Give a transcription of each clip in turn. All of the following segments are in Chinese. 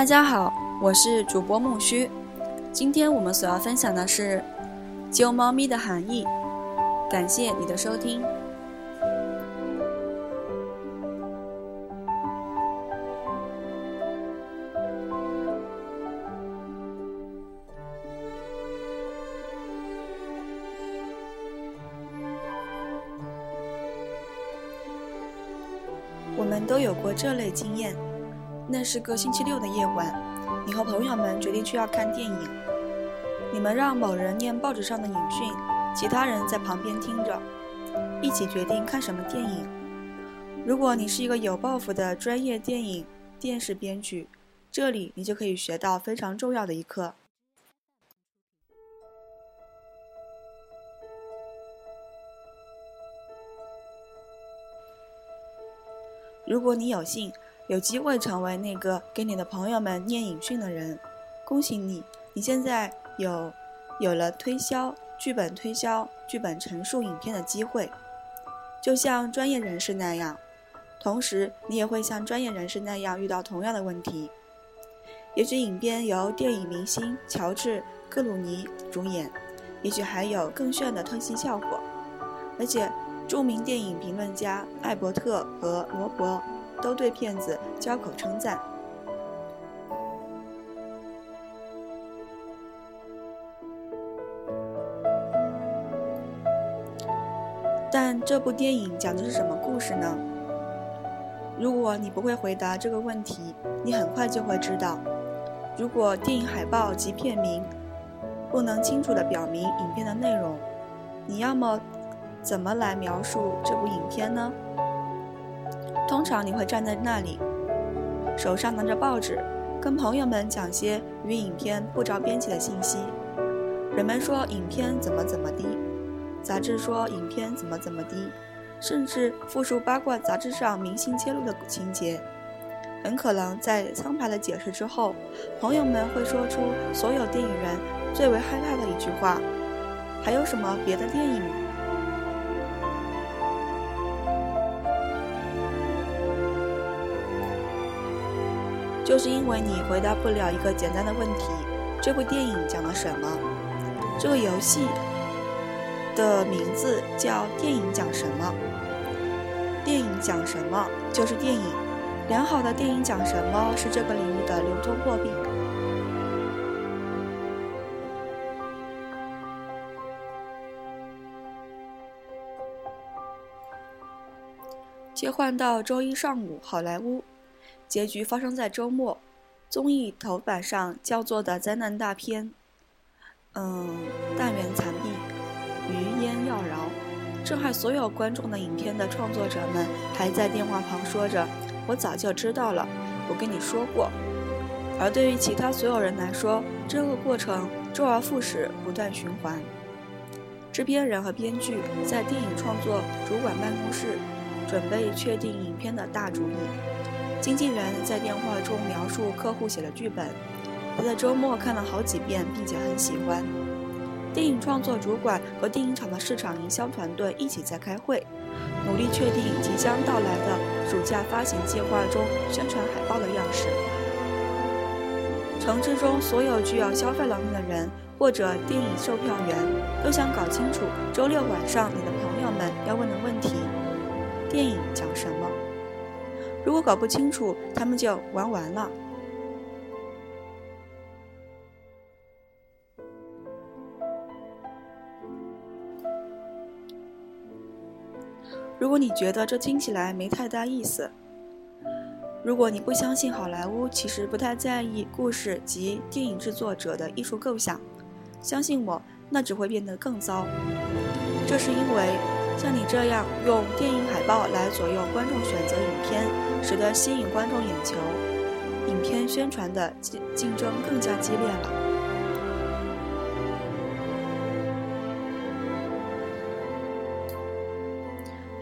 大家好，我是主播木须。今天我们所要分享的是“揪猫咪”的含义。感谢你的收听。我们都有过这类经验。那是个星期六的夜晚，你和朋友们决定去要看电影。你们让某人念报纸上的影讯，其他人在旁边听着，一起决定看什么电影。如果你是一个有抱负的专业电影电视编剧，这里你就可以学到非常重要的一课。如果你有幸。有机会成为那个给你的朋友们念影讯的人，恭喜你！你现在有有了推销剧本、推销剧本陈述影片的机会，就像专业人士那样。同时，你也会像专业人士那样遇到同样的问题。也许影片由电影明星乔治·克鲁尼主演，也许还有更炫的特技效果，而且著名电影评论家艾伯特和罗伯。都对骗子交口称赞，但这部电影讲的是什么故事呢？如果你不会回答这个问题，你很快就会知道。如果电影海报及片名不能清楚地表明影片的内容，你要么怎么来描述这部影片呢？通常你会站在那里，手上拿着报纸，跟朋友们讲些与影片不着边际的信息。人们说影片怎么怎么的，杂志说影片怎么怎么的，甚至复述八卦杂志上明星揭露的情节。很可能在苍白的解释之后，朋友们会说出所有电影人最为害怕的一句话：“还有什么别的电影？”就是因为你回答不了一个简单的问题：这部电影讲了什么？这个游戏的名字叫“电影讲什么”？电影讲什么就是电影。良好的电影讲什么是这个领域的流通货币。切换到周一上午，好莱坞。结局发生在周末，综艺头版上叫做的灾难大片，嗯，但愿残壁，余烟耀饶，震撼所有观众的影片的创作者们还在电话旁说着：“我早就知道了，我跟你说过。”而对于其他所有人来说，这个过程周而复始，不断循环。制片人和编剧在电影创作主管办公室，准备确定影片的大主意。经纪人在电话中描述客户写的剧本，他在周末看了好几遍，并且很喜欢。电影创作主管和电影厂的市场营销团队一起在开会，努力确定即将到来的暑假发行计划中宣传海报的样式。城市中所有具有消费能力的人或者电影售票员都想搞清楚周六晚上你的朋友们要问的问题：电影讲什么？如果搞不清楚，他们就玩完了。如果你觉得这听起来没太大意思，如果你不相信好莱坞其实不太在意故事及电影制作者的艺术构想，相信我，那只会变得更糟。这是因为。像你这样用电影海报来左右观众选择影片，使得吸引观众眼球，影片宣传的竞竞争更加激烈了。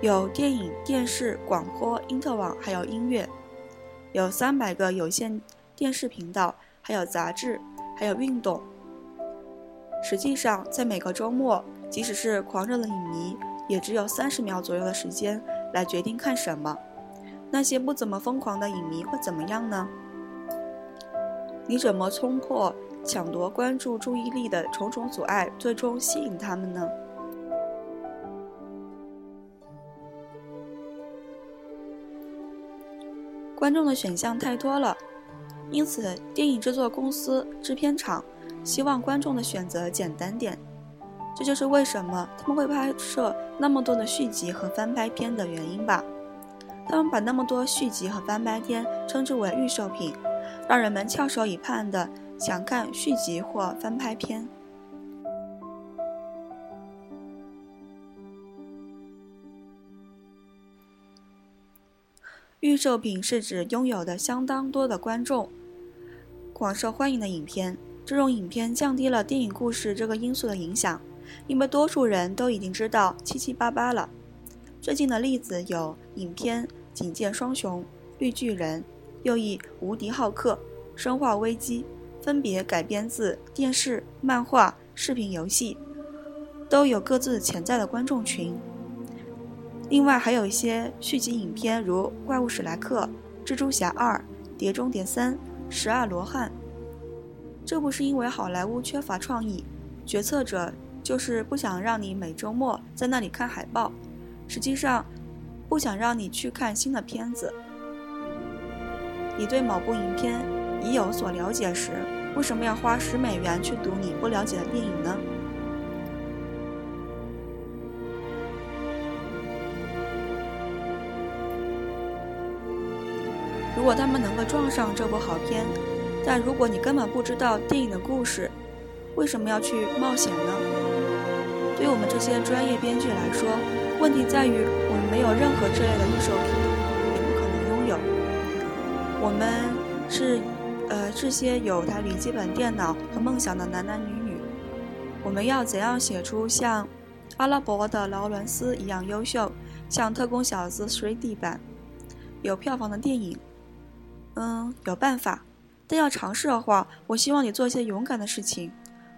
有电影、电视、广播、因特网，还有音乐，有三百个有线电视频道，还有杂志，还有运动。实际上，在每个周末，即使是狂热的影迷。也只有三十秒左右的时间来决定看什么。那些不怎么疯狂的影迷会怎么样呢？你怎么冲破抢夺关注注意力的重重阻碍，最终吸引他们呢？观众的选项太多了，因此电影制作公司、制片厂希望观众的选择简单点。这就是为什么他们会拍摄那么多的续集和翻拍片的原因吧。他们把那么多续集和翻拍片称之为预售品，让人们翘首以盼的想看续集或翻拍片。预售品是指拥有的相当多的观众、广受欢迎的影片。这种影片降低了电影故事这个因素的影响。因为多数人都已经知道七七八八了。最近的例子有影片《警戒双雄》《绿巨人》，又译《无敌浩克》《生化危机》分别改编自电视、漫画、视频游戏，都有各自潜在的观众群。另外还有一些续集影片，如《怪物史莱克》《蜘蛛侠二》《碟中谍三》《十二罗汉》。这不是因为好莱坞缺乏创意，决策者。就是不想让你每周末在那里看海报，实际上，不想让你去看新的片子。你对某部影片已有所了解时，为什么要花十美元去读你不了解的电影呢？如果他们能够撞上这部好片，但如果你根本不知道电影的故事，为什么要去冒险呢？对我们这些专业编剧来说，问题在于没有任何这类的预售品，也不可能拥有。我们是，呃，这些有台笔记本电脑和梦想的男男女女。我们要怎样写出像阿拉伯的劳伦斯一样优秀，像特工小子 3D 版有票房的电影？嗯，有办法，但要尝试的话，我希望你做一些勇敢的事情。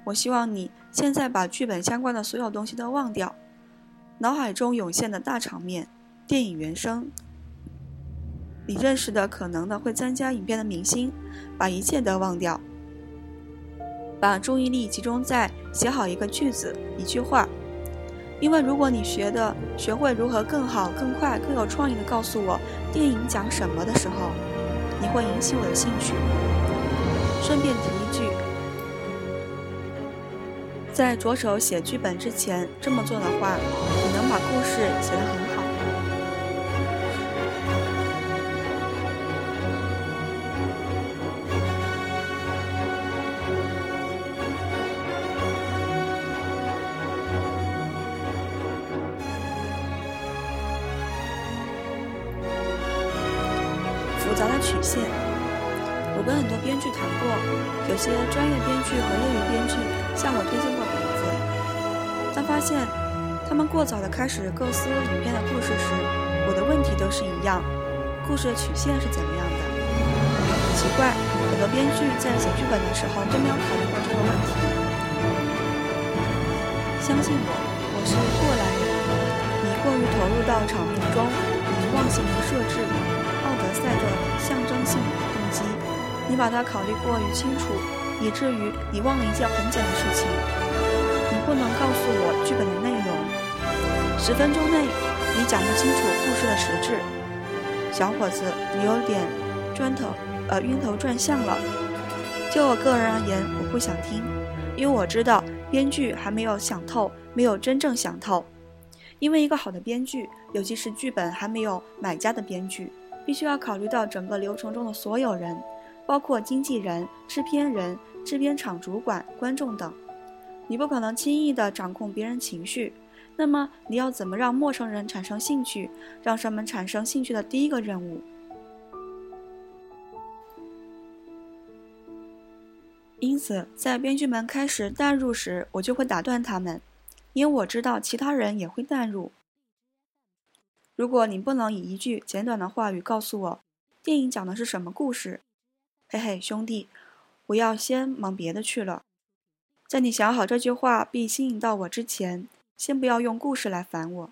我希望你现在把剧本相关的所有东西都忘掉，脑海中涌现的大场面、电影原声、你认识的可能的会参加影片的明星，把一切都忘掉，把注意力集中在写好一个句子、一句话。因为如果你学的学会如何更好、更快、更有创意的告诉我电影讲什么的时候，你会引起我的兴趣。顺便提一句。在着手写剧本之前，这么做的话，把故事写得很好。过早的开始构思影片的故事时，我的问题都是一样：故事的曲线是怎么样的？奇怪，很多编剧在写剧本的时候都没有考虑过这个问题。相信我，我是过来人。你过于投入到场面中，你忘记了设置奥德赛的象征性动机，你把它考虑过于清楚。以至于你忘了一件很简单的事情，你不能告诉我剧本的内容。十分钟内，你讲不清楚故事的实质。小伙子，你有点砖头，呃，晕头转向了。就我个人而言，我不想听，因为我知道编剧还没有想透，没有真正想透。因为一个好的编剧，尤其是剧本还没有买家的编剧，必须要考虑到整个流程中的所有人，包括经纪人、制片人。制片厂主管、观众等，你不可能轻易地掌控别人情绪。那么，你要怎么让陌生人产生兴趣？让他们产生兴趣的第一个任务。因此，在编剧们开始代入时，我就会打断他们，因为我知道其他人也会淡入。如果你不能以一句简短的话语告诉我电影讲的是什么故事，嘿嘿，兄弟。我要先忙别的去了，在你想好这句话并吸引到我之前，先不要用故事来烦我。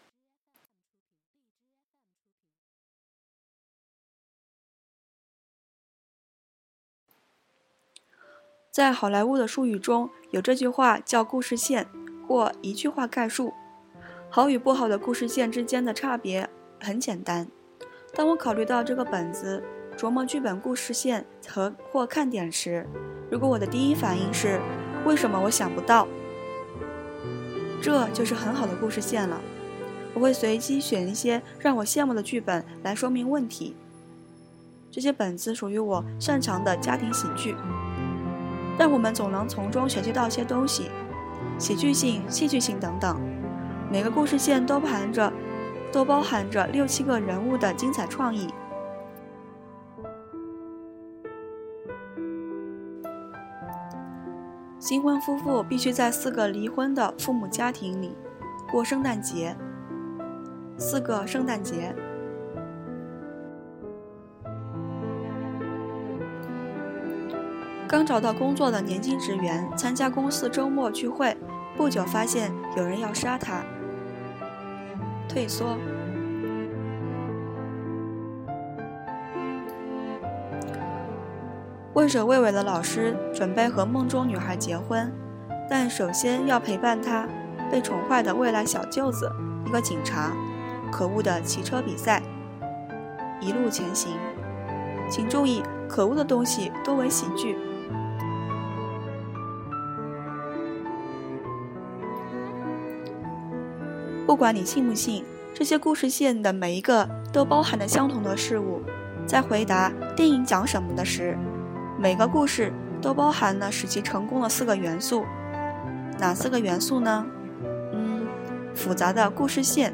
在好莱坞的术语中有这句话叫故事线，或一句话概述。好与不好的故事线之间的差别很简单。当我考虑到这个本子，琢磨剧本故事线和或看点时，如果我的第一反应是为什么我想不到，这就是很好的故事线了。我会随机选一些让我羡慕的剧本来说明问题。这些本子属于我擅长的家庭喜剧，但我们总能从中学习到些东西，喜剧性、戏剧性等等。每个故事线都含着，都包含着六七个人物的精彩创意。新婚夫妇必须在四个离婚的父母家庭里过圣诞节。四个圣诞节。刚找到工作的年轻职员参加公司周末聚会，不久发现有人要杀他，退缩。畏首畏尾的老师准备和梦中女孩结婚，但首先要陪伴她被宠坏的未来小舅子，一个警察。可恶的骑车比赛，一路前行。请注意，可恶的东西多为喜剧。不管你信不信，这些故事线的每一个都包含着相同的事物。在回答电影讲什么的时，每个故事都包含了使其成功的四个元素。哪四个元素呢？嗯，复杂的故事线。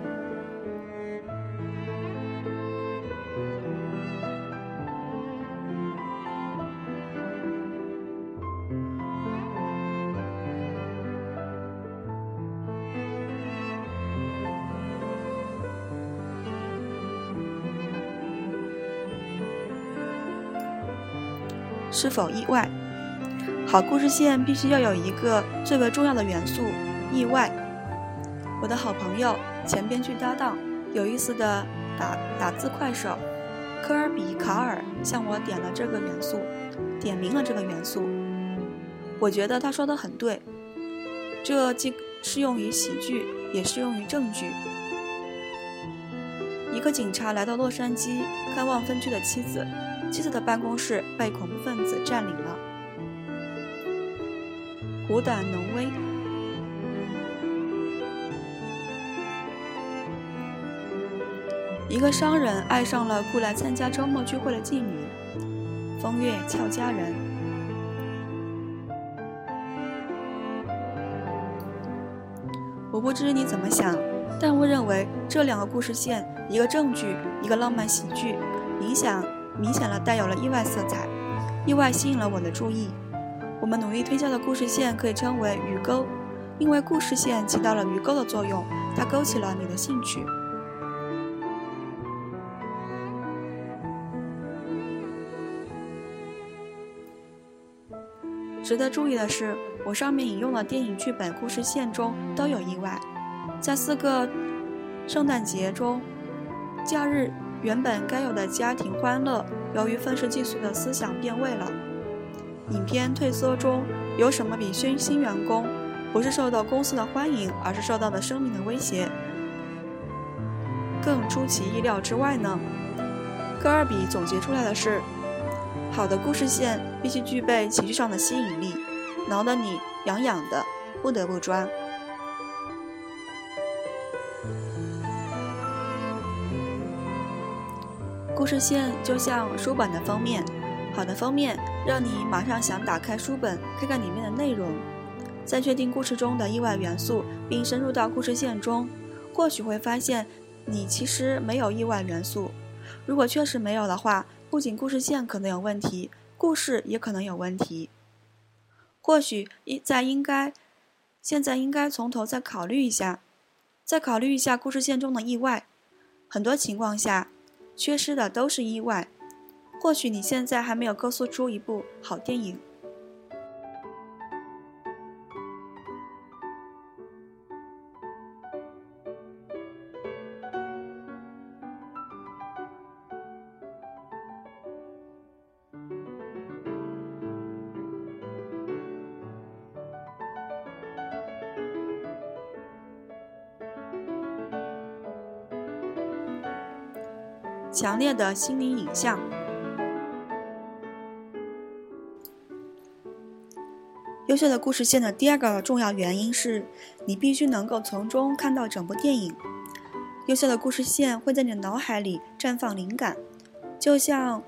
是否意外？好故事线必须要有一个最为重要的元素——意外。我的好朋友、前编剧搭档、有意思的打打字快手科尔比·卡尔向我点了这个元素，点明了这个元素。我觉得他说的很对，这既适用于喜剧，也适用于正剧。一个警察来到洛杉矶看望分居的妻子。妻子的办公室被恐怖分子占领了。虎胆龙威。一个商人爱上了雇来参加周末聚会的妓女。风月俏佳人。我不知你怎么想，但我认为这两个故事线，一个正剧，一个浪漫喜剧，影响。明显了，带有了意外色彩，意外吸引了我的注意。我们努力推销的故事线可以称为鱼钩，因为故事线起到了鱼钩的作用，它勾起了你的兴趣。值得注意的是，我上面引用的电影剧本故事线中都有意外，在四个圣诞节中，假日。原本该有的家庭欢乐，由于愤世嫉俗的思想变味了。影片退缩中有什么比新新员工不是受到公司的欢迎，而是受到的生命的威胁更出其意料之外呢？科尔比总结出来的是：好的故事线必须具备情绪上的吸引力，挠得你痒痒的，不得不抓。故事线就像书本的封面，好的封面让你马上想打开书本看看里面的内容。在确定故事中的意外元素，并深入到故事线中，或许会发现你其实没有意外元素。如果确实没有的话，不仅故事线可能有问题，故事也可能有问题。或许应在应该，现在应该从头再考虑一下，再考虑一下故事线中的意外。很多情况下。缺失的都是意外。或许你现在还没有构思出一部好电影。强烈的心理影像。优秀的故事线的第二个重要原因是，你必须能够从中看到整部电影。优秀的故事线会在你的脑海里绽放灵感，就像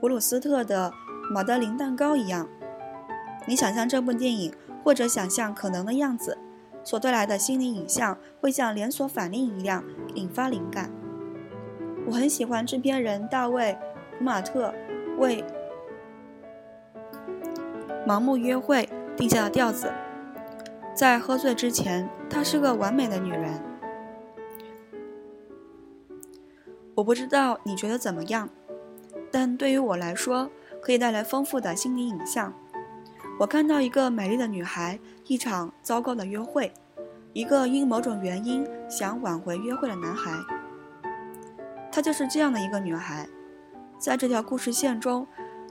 普鲁斯特的马德琳蛋糕一样。你想象这部电影，或者想象可能的样子，所带来的心理影像会像连锁反应一样引发灵感。我很喜欢制片人大卫·普马特为《盲目约会》定下的调子。在喝醉之前，她是个完美的女人。我不知道你觉得怎么样，但对于我来说，可以带来丰富的心理影像。我看到一个美丽的女孩，一场糟糕的约会，一个因某种原因想挽回约会的男孩。她就是这样的一个女孩。在这条故事线中，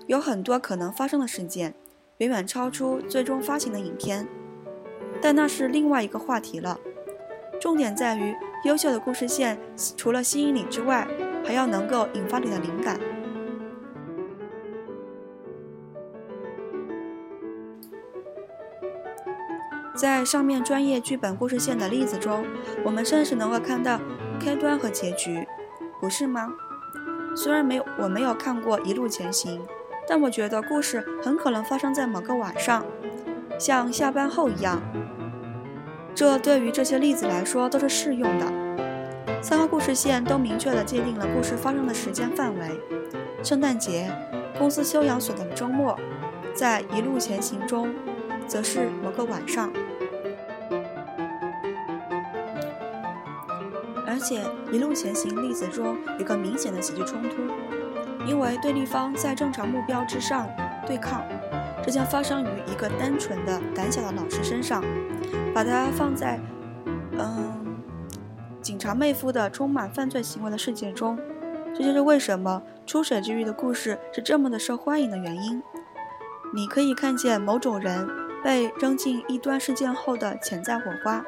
有很多可能发生的事件，远远超出最终发行的影片。但那是另外一个话题了。重点在于，优秀的故事线除了吸引你之外，还要能够引发你的灵感。在上面专业剧本故事线的例子中，我们甚至能够看到开端和结局，不是吗？虽然没有我没有看过《一路前行》，但我觉得故事很可能发生在某个晚上，像下班后一样。这对于这些例子来说都是适用的。三个故事线都明确地界定了故事发生的时间范围：圣诞节、公司休养所的周末，在《一路前行》中，则是某个晚上。且，《一路前行》例子中有个明显的喜剧冲突，因为对立方在正常目标之上对抗。这将发生于一个单纯的、胆小的老师身上。把它放在，嗯，警察妹夫的充满犯罪行为的世界中，这就是为什么《出水之鱼》的故事是这么的受欢迎的原因。你可以看见某种人被扔进异端事件后的潜在火花。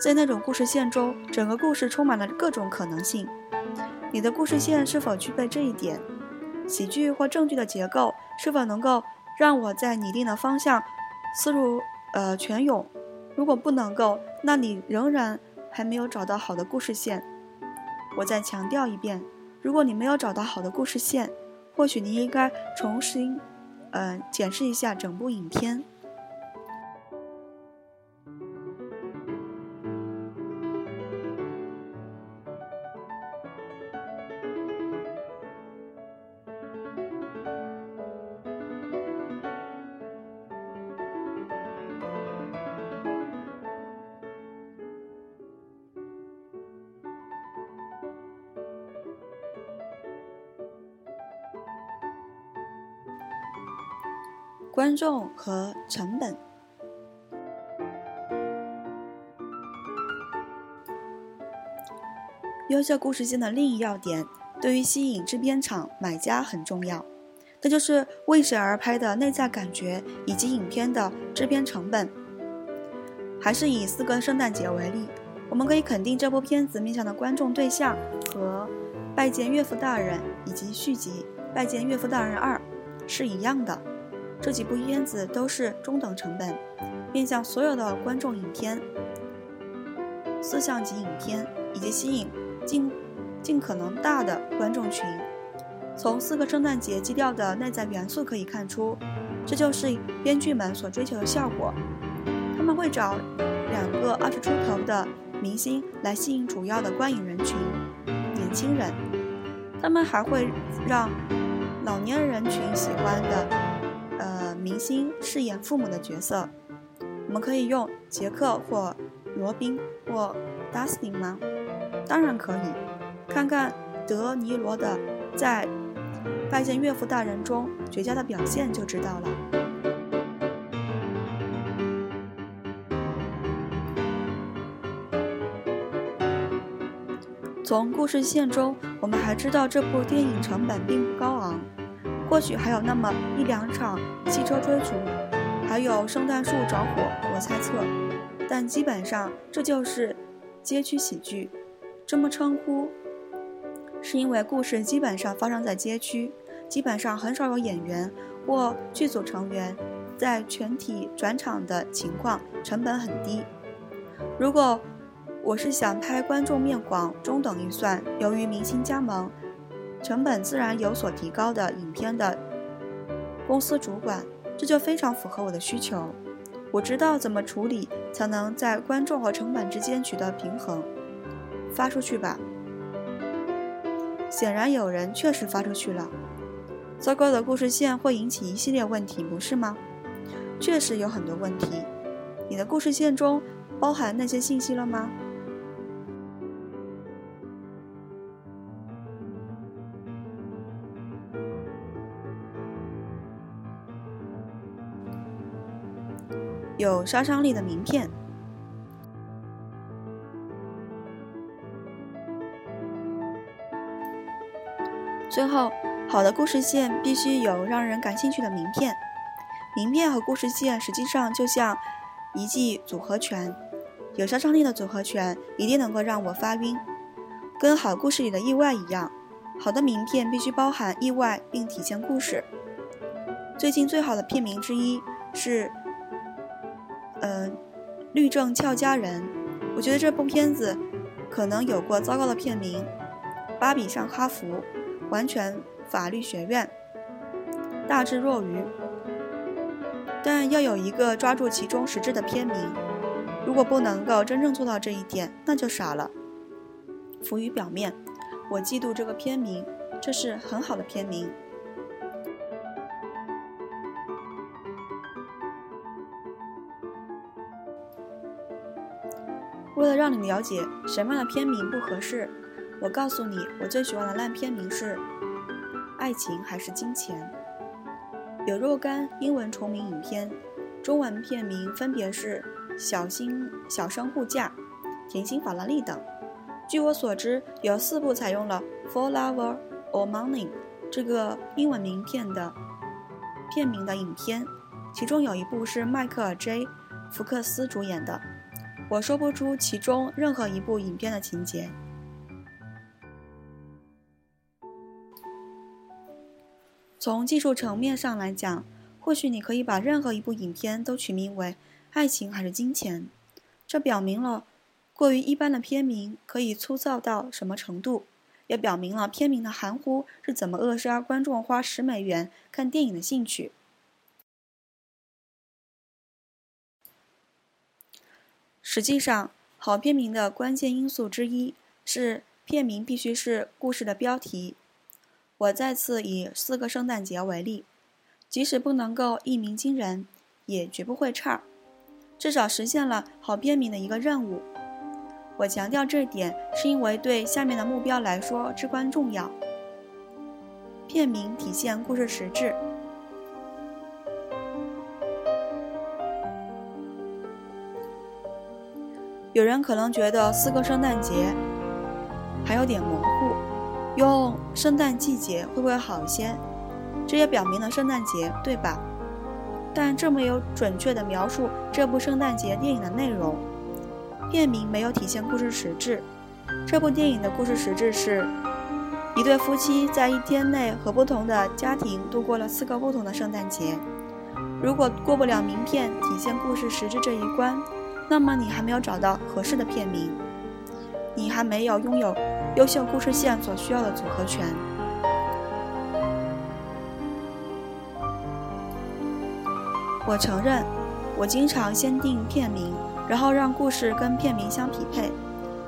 在那种故事线中，整个故事充满了各种可能性。你的故事线是否具备这一点？喜剧或正剧的结构是否能够让我在拟定的方向思路呃全涌？如果不能够，那你仍然还没有找到好的故事线。我再强调一遍，如果你没有找到好的故事线，或许你应该重新呃检视一下整部影片。观众和成本。优秀故事线的另一要点，对于吸引制片厂买家很重要，那就是为谁而拍的内在感觉以及影片的制片成本。还是以四个圣诞节为例，我们可以肯定这部片子面向的观众对象和《拜见岳父大人》以及续集《拜见岳父大人二》是一样的。这几部片子都是中等成本，面向所有的观众影片、四象级影片，以及吸引尽尽可能大的观众群。从四个圣诞节基调的内在元素可以看出，这就是编剧们所追求的效果。他们会找两个二十出头的明星来吸引主要的观影人群——年轻人。他们还会让老年人群喜欢的。星饰演父母的角色，我们可以用杰克或罗宾或 Dustin 吗？当然可以。看看德尼罗的在《拜见岳父大人》中绝佳的表现就知道了。从故事线中，我们还知道这部电影成本并不高昂。或许还有那么一两场汽车追逐，还有圣诞树着火，我猜测。但基本上这就是街区喜剧，这么称呼是因为故事基本上发生在街区，基本上很少有演员或剧组成员在全体转场的情况，成本很低。如果我是想拍观众面广、中等预算，由于明星加盟，成本自然有所提高的影片的公司主管，这就非常符合我的需求。我知道怎么处理才能在观众和成本之间取得平衡。发出去吧。显然有人确实发出去了。糟糕的故事线会引起一系列问题，不是吗？确实有很多问题。你的故事线中包含那些信息了吗？有杀伤力的名片。最后，好的故事线必须有让人感兴趣的名片。名片和故事线实际上就像一记组合拳，有杀伤力的组合拳一定能够让我发晕，跟好故事里的意外一样。好的名片必须包含意外并体现故事。最近最好的片名之一是，呃，《律政俏佳人》。我觉得这部片子可能有过糟糕的片名，《芭比上哈佛》。完全法律学院，大智若愚，但要有一个抓住其中实质的片名。如果不能够真正做到这一点，那就傻了。浮于表面，我嫉妒这个片名，这是很好的片名。为了让你了解什么样的片名不合适。我告诉你，我最喜欢的烂片名是《爱情还是金钱》。有若干英文重名影片，中文片名分别是《小心小生护驾》《甜心法拉利》等。据我所知，有四部采用了《For Lover or Money》这个英文名片的片名的影片，其中有一部是迈克尔 ·J· 福克斯主演的。我说不出其中任何一部影片的情节。从技术层面上来讲，或许你可以把任何一部影片都取名为《爱情还是金钱》，这表明了过于一般的片名可以粗糙到什么程度，也表明了片名的含糊是怎么扼杀观众花十美元看电影的兴趣。实际上，好片名的关键因素之一是片名必须是故事的标题。我再次以《四个圣诞节》为例，即使不能够一鸣惊人，也绝不会差，至少实现了好片名的一个任务。我强调这点，是因为对下面的目标来说至关重要。片名体现故事实质。有人可能觉得《四个圣诞节》还有点模糊。用圣诞季节会不会好一些？这也表明了圣诞节，对吧？但这没有准确的描述这部圣诞节电影的内容。片名没有体现故事实质。这部电影的故事实质是一对夫妻在一天内和不同的家庭度过了四个不同的圣诞节。如果过不了名片体现故事实质这一关，那么你还没有找到合适的片名，你还没有拥有。优秀故事线所需要的组合拳。我承认，我经常先定片名，然后让故事跟片名相匹配，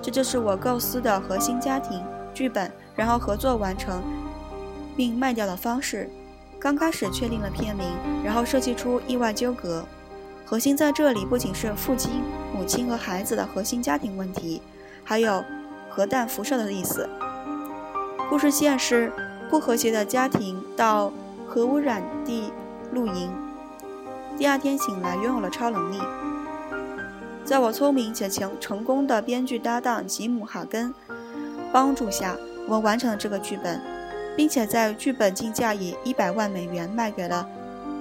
这就是我构思的核心家庭剧本，然后合作完成并卖掉的方式。刚开始确定了片名，然后设计出意外纠葛。核心在这里不仅是父亲、母亲和孩子的核心家庭问题，还有。核弹辐射的意思。故事线是不和谐的家庭到核污染地露营，第二天醒来拥有了超能力。在我聪明且成成功的编剧搭档吉姆·哈根帮助下，我们完成了这个剧本，并且在剧本竞价以一百万美元卖给了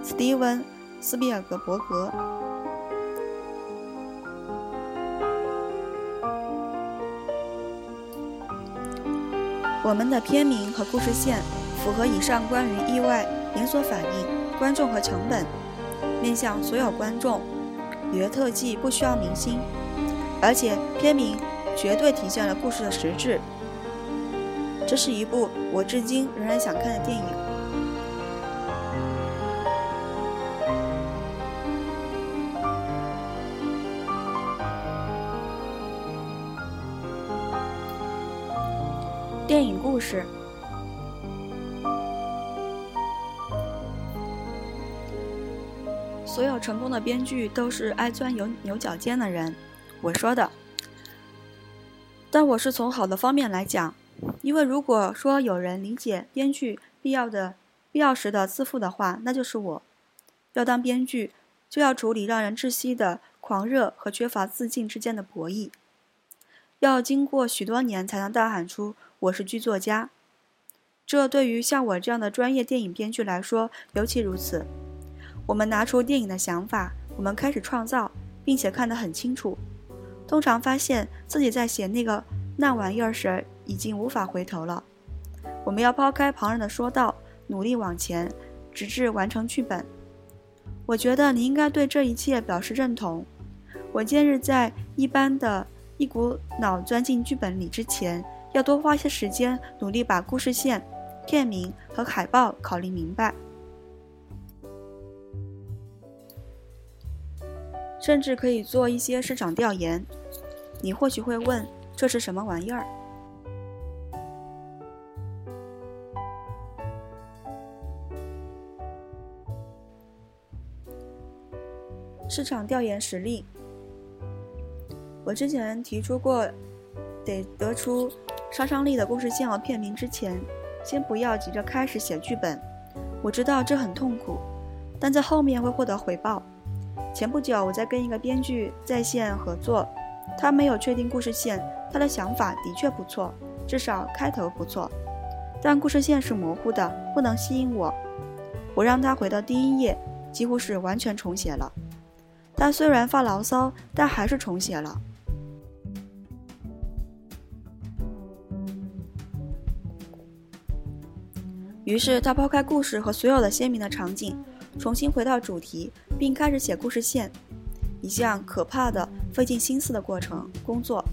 斯蒂文·斯皮尔格伯格。我们的片名和故事线符合以上关于意外、连锁反应、观众和成本，面向所有观众。你的特技不需要明星，而且片名绝对体现了故事的实质。这是一部我至今仍然想看的电影。事。所有成功的编剧都是爱钻牛牛角尖的人，我说的。但我是从好的方面来讲，因为如果说有人理解编剧必要的必要时的自负的话，那就是我。要当编剧，就要处理让人窒息的狂热和缺乏自信之间的博弈，要经过许多年才能大喊出“我是剧作家”。这对于像我这样的专业电影编剧来说尤其如此。我们拿出电影的想法，我们开始创造，并且看得很清楚。通常发现自己在写那个那玩意儿时，已经无法回头了。我们要抛开旁人的说道，努力往前，直至完成剧本。我觉得你应该对这一切表示认同。我建议在一般的一股脑钻进剧本里之前，要多花些时间，努力把故事线、片名和海报考虑明白。甚至可以做一些市场调研。你或许会问：“这是什么玩意儿？”市场调研实例。我之前提出过，得得出杀伤力的故事线和片名之前，先不要急着开始写剧本。我知道这很痛苦，但在后面会获得回报。前不久，我在跟一个编剧在线合作，他没有确定故事线，他的想法的确不错，至少开头不错，但故事线是模糊的，不能吸引我。我让他回到第一页，几乎是完全重写了。他虽然发牢骚，但还是重写了。于是他抛开故事和所有的鲜明的场景。重新回到主题，并开始写故事线，一项可怕的、费尽心思的过程工作。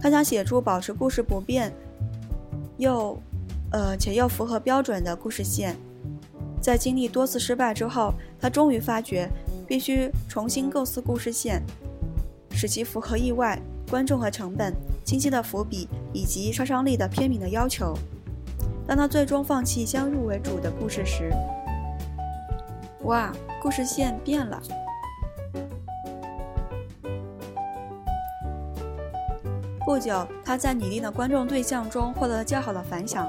他想写出保持故事不变，又，呃且又符合标准的故事线。在经历多次失败之后，他终于发觉必须重新构思故事线，使其符合意外、观众和成本、清晰的伏笔以及杀伤力的片名的要求。当他最终放弃先入为主的故事时，哇，故事线变了。不久，他在拟定的观众对象中获得了较好的反响，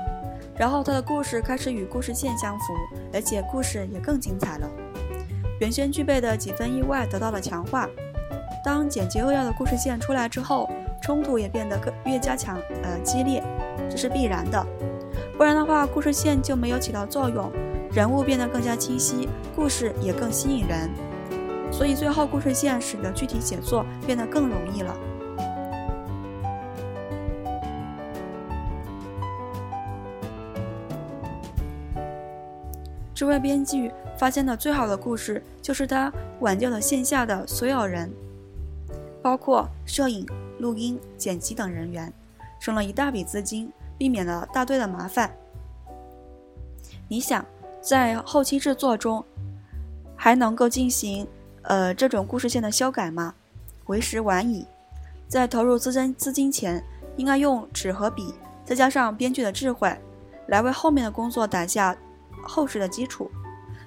然后他的故事开始与故事线相符，而且故事也更精彩了。原先具备的几分意外得到了强化。当简洁扼要的故事线出来之后，冲突也变得更越加强呃激烈，这是必然的，不然的话，故事线就没有起到作用。人物变得更加清晰，故事也更吸引人，所以最后故事线使得具体写作变得更容易了。这位编剧发现的最好的故事，就是他挽救了线下的所有人，包括摄影、录音、剪辑等人员，省了一大笔资金，避免了大堆的麻烦。你想？在后期制作中，还能够进行呃这种故事线的修改吗？为时晚矣。在投入资金资金前，应该用纸和笔，再加上编剧的智慧，来为后面的工作打下厚实的基础。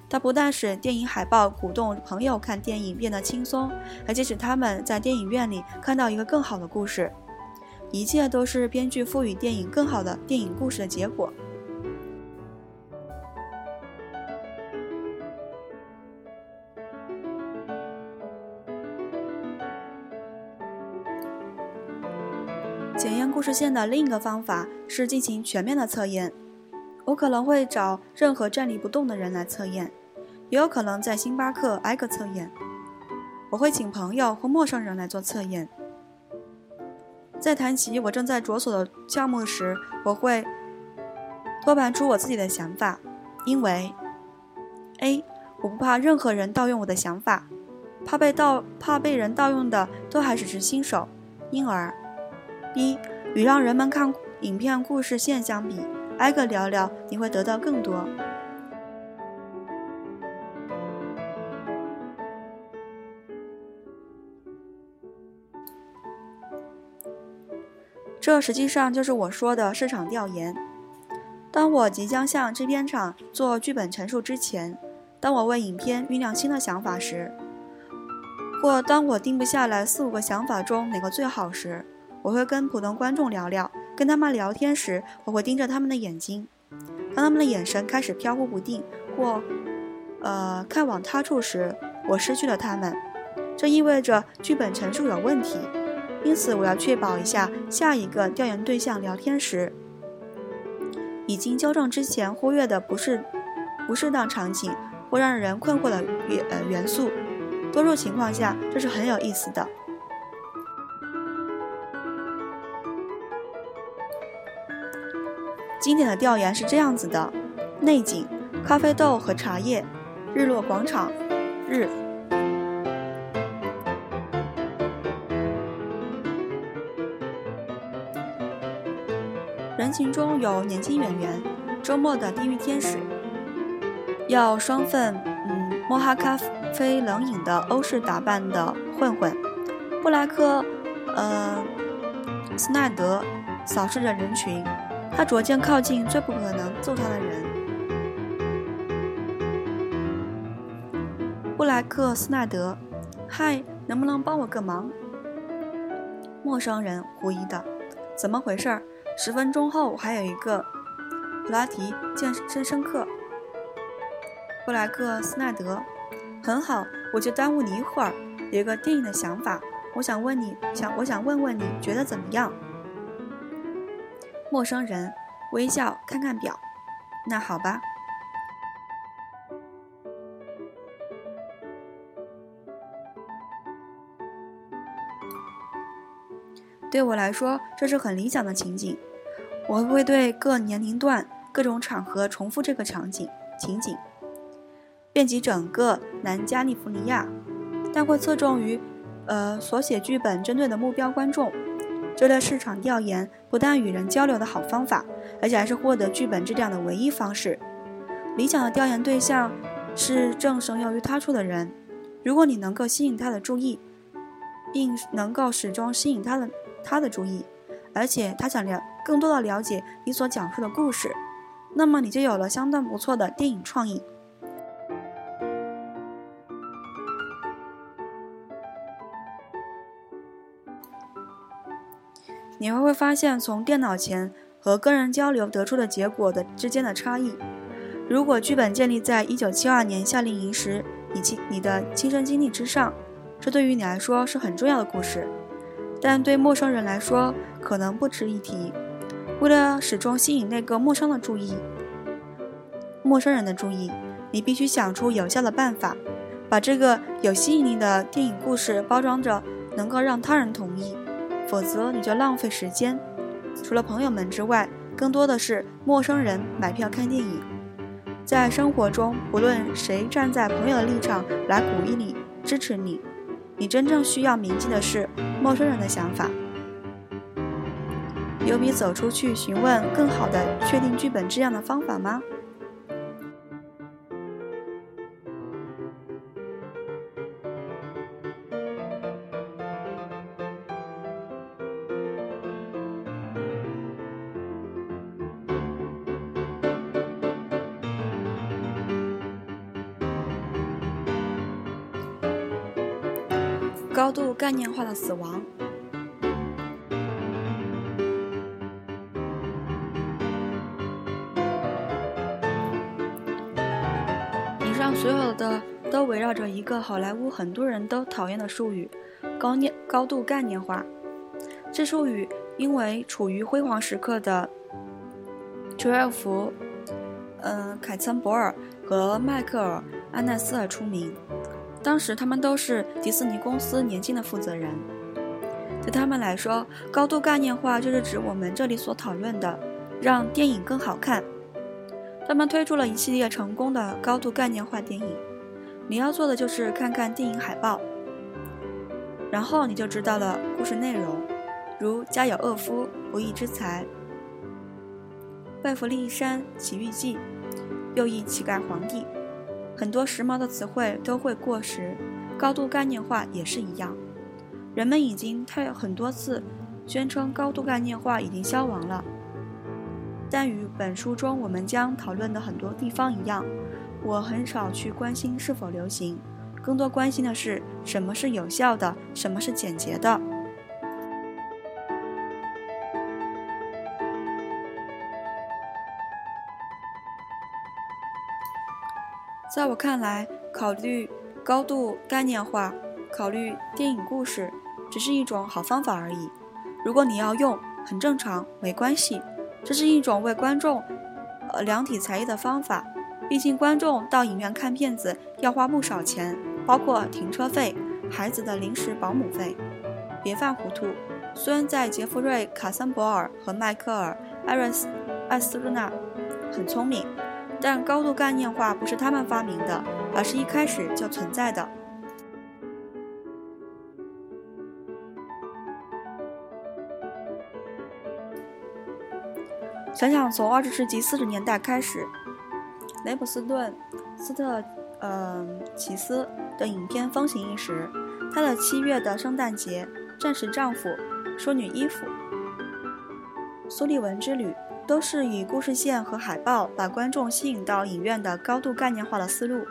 它不但使电影海报鼓动朋友看电影变得轻松，而且使他们在电影院里看到一个更好的故事。一切都是编剧赋予电影更好的电影故事的结果。检验故事线的另一个方法是进行全面的测验。我可能会找任何站立不动的人来测验，也有可能在星巴克挨个测验。我会请朋友或陌生人来做测验。在谈起我正在着手的项目时，我会托盘出我自己的想法，因为 A 我不怕任何人盗用我的想法，怕被盗怕被人盗用的都还只是新手，因而 B 与让人们看影片故事线相比，挨个聊聊你会得到更多。这实际上就是我说的市场调研。当我即将向制片厂做剧本陈述之前，当我为影片酝酿新的想法时，或当我定不下来四五个想法中哪个最好时，我会跟普通观众聊聊。跟他们聊天时，我会盯着他们的眼睛。当他们的眼神开始飘忽不定，或呃看往他处时，我失去了他们。这意味着剧本陈述有问题。因此，我要确保一下下一个调研对象聊天时，已经纠正之前忽略的不是不适当场景或让人困惑的元呃元素。多数情况下，这是很有意思的。经典的调研是这样子的：内景，咖啡豆和茶叶，日落广场，日。人群中有年轻演员，周末的地狱天使，要双份嗯摩哈咖啡冷饮的欧式打扮的混混，布莱克，呃，斯奈德扫视着人群，他逐渐靠近最不可能揍他的人。布莱克斯奈德，嗨，能不能帮我个忙？陌生人狐疑的，怎么回事儿？十分钟后，还有一个普拉提健身生课。布莱克斯奈德，很好，我就耽误你一会儿。有个电影的想法，我想问你，想我想问问你觉得怎么样？陌生人微笑，看看表。那好吧。对我来说，这是很理想的情景。我会对各年龄段、各种场合重复这个场景情景，遍及整个南加利福尼亚，但会侧重于，呃，所写剧本针对的目标观众。这类市场调研不但与人交流的好方法，而且还是获得剧本质量的唯一方式。理想的调研对象是正神游于他处的人。如果你能够吸引他的注意，并能够始终吸引他的他的注意，而且他想了。更多的了解你所讲述的故事，那么你就有了相当不错的电影创意。你还会发现，从电脑前和跟人交流得出的结果的之间的差异。如果剧本建立在1972年夏令营时你亲你的亲身经历之上，这对于你来说是很重要的故事，但对陌生人来说可能不值一提。为了始终吸引那个陌生的注意，陌生人的注意，你必须想出有效的办法，把这个有吸引力的电影故事包装着，能够让他人同意，否则你就浪费时间。除了朋友们之外，更多的是陌生人买票看电影。在生活中，不论谁站在朋友的立场来鼓励你、支持你，你真正需要铭记的是陌生人的想法。有比走出去询问更好的确定剧本质量的方法吗？高度概念化的死亡。所有的都围绕着一个好莱坞很多人都讨厌的术语——高念高度概念化。这术语因为处于辉煌时刻的卓尔福、嗯凯岑博尔和迈克尔安奈斯而出名。当时他们都是迪士尼公司年轻的负责人。对他们来说，高度概念化就是指我们这里所讨论的，让电影更好看。他们推出了一系列成功的高度概念化电影。你要做的就是看看电影海报，然后你就知道了故事内容，如《家有恶夫》《不义之财》《拜弗利山奇遇记》《又一乞丐皇帝》。很多时髦的词汇都会过时，高度概念化也是一样。人们已经太很多次宣称高度概念化已经消亡了，但与本书中我们将讨论的很多地方一样。我很少去关心是否流行，更多关心的是什么是有效的，什么是简洁的。在我看来，考虑高度概念化，考虑电影故事，只是一种好方法而已。如果你要用，很正常，没关系。这是一种为观众，呃，量体裁衣的方法。毕竟，观众到影院看片子要花不少钱，包括停车费、孩子的临时保姆费。别犯糊涂，虽然在杰弗瑞·卡森伯尔和迈克尔·艾瑞斯·艾斯鲁纳很聪明，但高度概念化不是他们发明的，而是一开始就存在的。想想从二十世纪四十年代开始。雷普斯顿斯特，嗯，奇斯的影片风行一时。他的《七月的圣诞节》《战时丈夫》《淑女衣服》《苏利文之旅》都是以故事线和海报把观众吸引到影院的高度概念化的思路。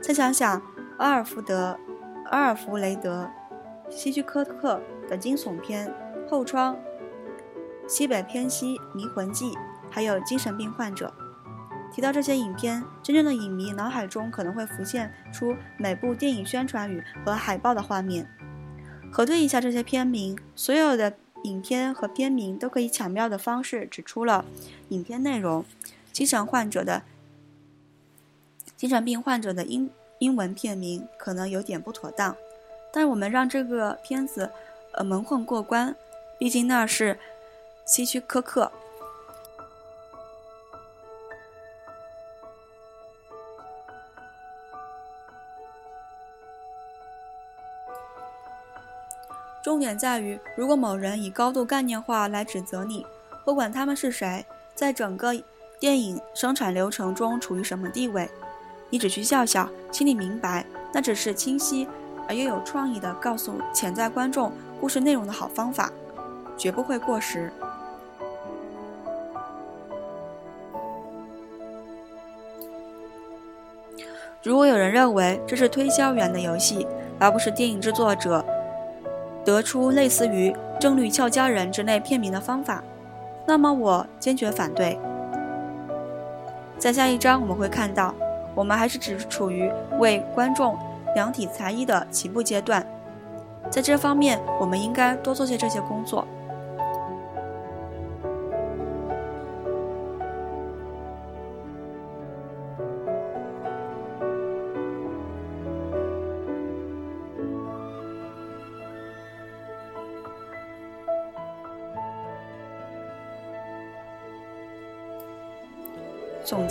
再想想阿尔弗德·阿尔弗雷德·希区柯克的惊悚片《后窗》《西北偏西迷魂记》，还有精神病患者。提到这些影片，真正的影迷脑海中可能会浮现出每部电影宣传语和海报的画面。核对一下这些片名，所有的影片和片名都可以巧妙的方式指出了影片内容。精神患者的精神病患者的英英文片名可能有点不妥当，但我们让这个片子呃蒙混过关，毕竟那是希区柯克。重点在于，如果某人以高度概念化来指责你，不管他们是谁，在整个电影生产流程中处于什么地位，你只需笑笑，心里明白，那只是清晰而又有创意的告诉潜在观众故事内容的好方法，绝不会过时。如果有人认为这是推销员的游戏，而不是电影制作者。得出类似于《正律俏佳人》之类片名的方法，那么我坚决反对。在下一章我们会看到，我们还是只处于为观众量体裁衣的起步阶段，在这方面我们应该多做些这些工作。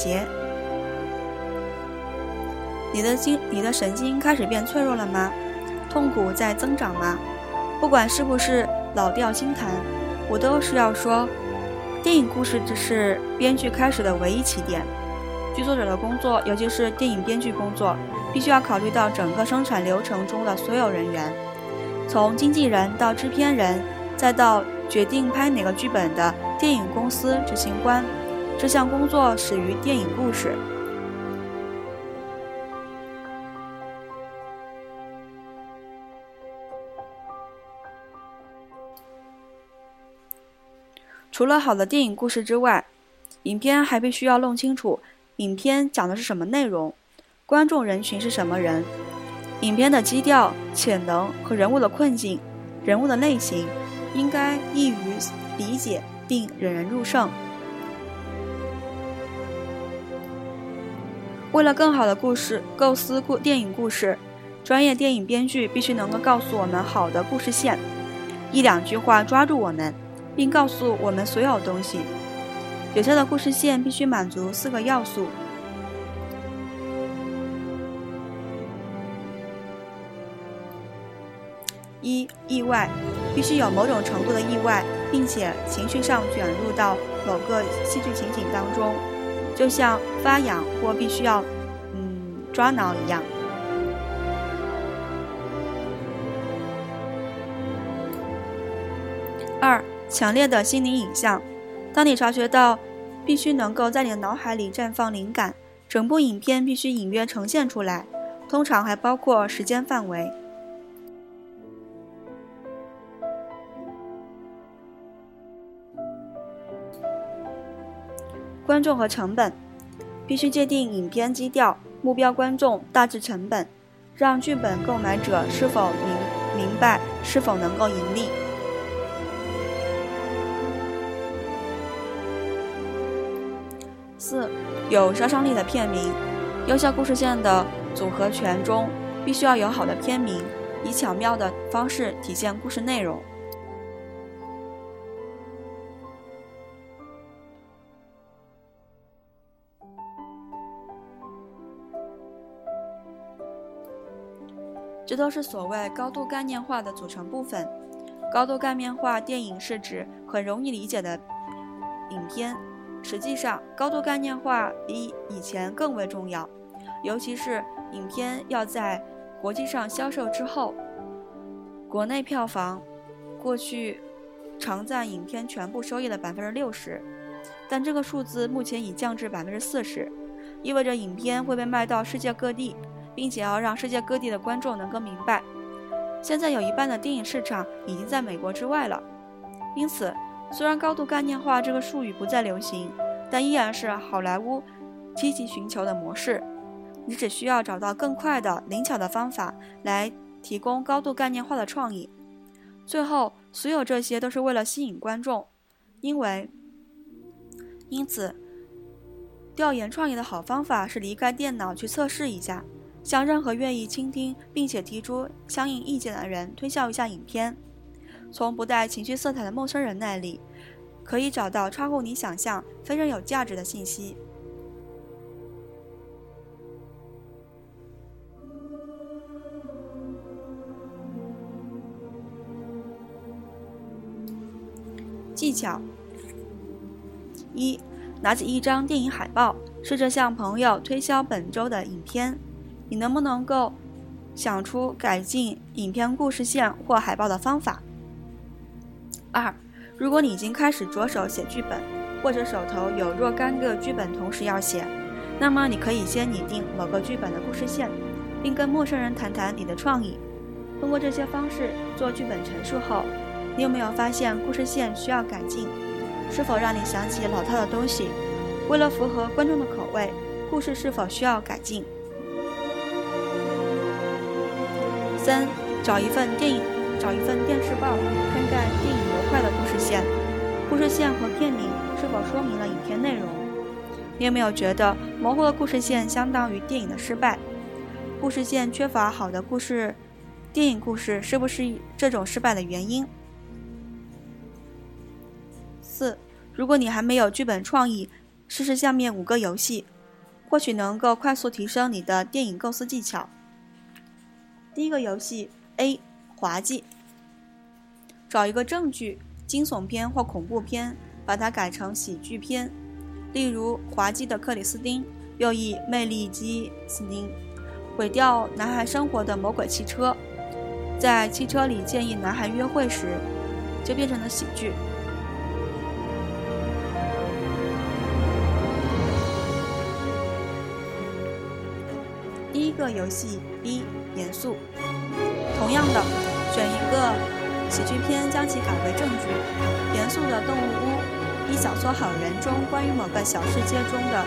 结：你的经，你的神经开始变脆弱了吗？痛苦在增长吗？不管是不是老调新谈，我都是要说，电影故事只是编剧开始的唯一起点。剧作者的工作，尤其是电影编剧工作，必须要考虑到整个生产流程中的所有人员，从经纪人到制片人，再到决定拍哪个剧本的电影公司执行官。这项工作始于电影故事。除了好的电影故事之外，影片还必须要弄清楚影片讲的是什么内容，观众人群是什么人，影片的基调、潜能和人物的困境、人物的类型，应该易于理解并引人入胜。为了更好的故事构思故电影故事，专业电影编剧必须能够告诉我们好的故事线。一两句话抓住我们，并告诉我们所有东西。有效的故事线必须满足四个要素：一、意外，必须有某种程度的意外，并且情绪上卷入到某个戏剧情景当中，就像发痒或必须要嗯抓挠一样。二、强烈的心理影像。当你察觉到，必须能够在你的脑海里绽放灵感，整部影片必须隐约呈现出来，通常还包括时间范围。观众和成本，必须界定影片基调、目标观众、大致成本，让剧本购买者是否明明白是否能够盈利。四，有杀伤力的片名，优秀故事线的组合拳中必须要有好的片名，以巧妙的方式体现故事内容。这都是所谓高度概念化的组成部分。高度概念化电影是指很容易理解的影片。实际上，高度概念化比以前更为重要，尤其是影片要在国际上销售之后，国内票房过去常占影片全部收益的百分之六十，但这个数字目前已降至百分之四十，意味着影片会被卖到世界各地，并且要让世界各地的观众能够明白，现在有一半的电影市场已经在美国之外了，因此。虽然高度概念化这个术语不再流行，但依然是好莱坞积极寻求的模式。你只需要找到更快的、灵巧的方法来提供高度概念化的创意。最后，所有这些都是为了吸引观众，因为因此，调研创意的好方法是离开电脑去测试一下，向任何愿意倾听并且提出相应意见的人推销一下影片。从不带情绪色彩的陌生人那里，可以找到超乎你想象、非常有价值的信息。技巧：一、拿起一张电影海报，试着向朋友推销本周的影片。你能不能够想出改进影片故事线或海报的方法？二，如果你已经开始着手写剧本，或者手头有若干个剧本同时要写，那么你可以先拟定某个剧本的故事线，并跟陌生人谈谈你的创意。通过这些方式做剧本陈述后，你有没有发现故事线需要改进？是否让你想起老套的东西？为了符合观众的口味，故事是否需要改进？三，找一份电影，找一份电视报，看看电影。模块的故事线，故事线和片名是否说明了影片内容？你有没有觉得模糊的故事线相当于电影的失败？故事线缺乏好的故事，电影故事是不是这种失败的原因？四，如果你还没有剧本创意，试试下面五个游戏，或许能够快速提升你的电影构思技巧。第一个游戏 A，滑稽。找一个正剧，惊悚片或恐怖片，把它改成喜剧片，例如《滑稽的克里斯汀》，又译《魅力基斯汀》，毁掉男孩生活的魔鬼汽车，在汽车里建议男孩约会时，就变成了喜剧。一个游戏 B 严肃，同样的，选一个。喜剧片将其改为正剧，严肃的动物屋，一小撮好人中关于某个小世界中的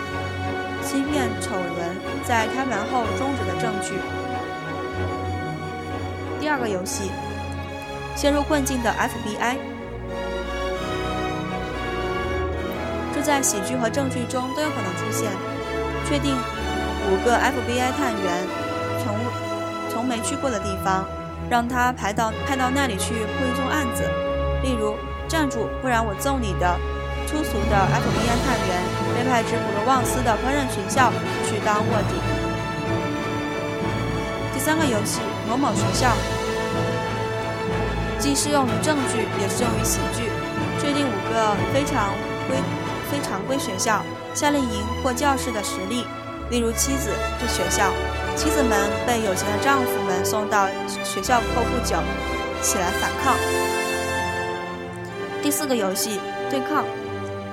欺骗丑闻，在开门后终止的证据。第二个游戏，陷入困境的 FBI，这在喜剧和正剧中都有可能出现。确定五个 FBI 探员从从没去过的地方。让他派到派到那里去破一宗案子，例如站住，不然我揍你的。粗俗的 FBI 探员被派至普罗旺斯的烹饪学校去当卧底。第三个游戏某某学校，既适用于正剧，也适用于喜剧。确定五个非常规、非常规学校、夏令营或教室的实例，例如妻子对学校，妻子们被有钱的丈夫们送到学校后不久起来反抗。第四个游戏对抗。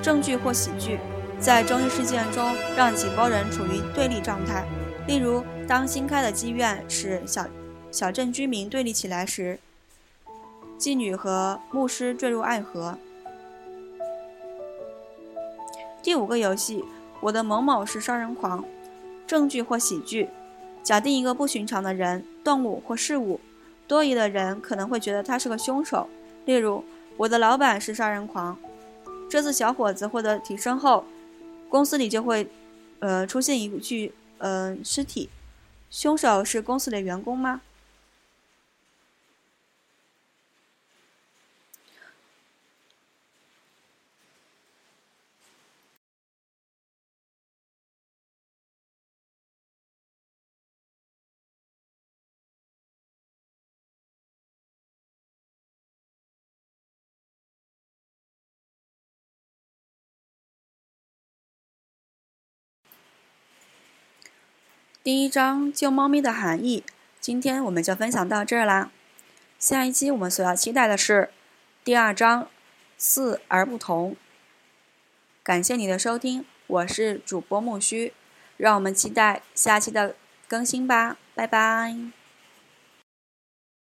正剧或喜剧，在争议事件中让几拨人处于对立状态。例如，当新开的妓院使小小镇居民对立起来时，妓女和牧师坠入爱河。第五个游戏，我的某某是杀人狂，证据或喜剧，假定一个不寻常的人、动物或事物，多疑的人可能会觉得他是个凶手。例如，我的老板是杀人狂。这次小伙子获得提升后，公司里就会，呃，出现一具嗯尸体。凶手是公司的员工吗？第一章救猫咪的含义，今天我们就分享到这儿啦。下一期我们所要期待的是第二章四而不同。感谢你的收听，我是主播木须，让我们期待下期的更新吧，拜拜。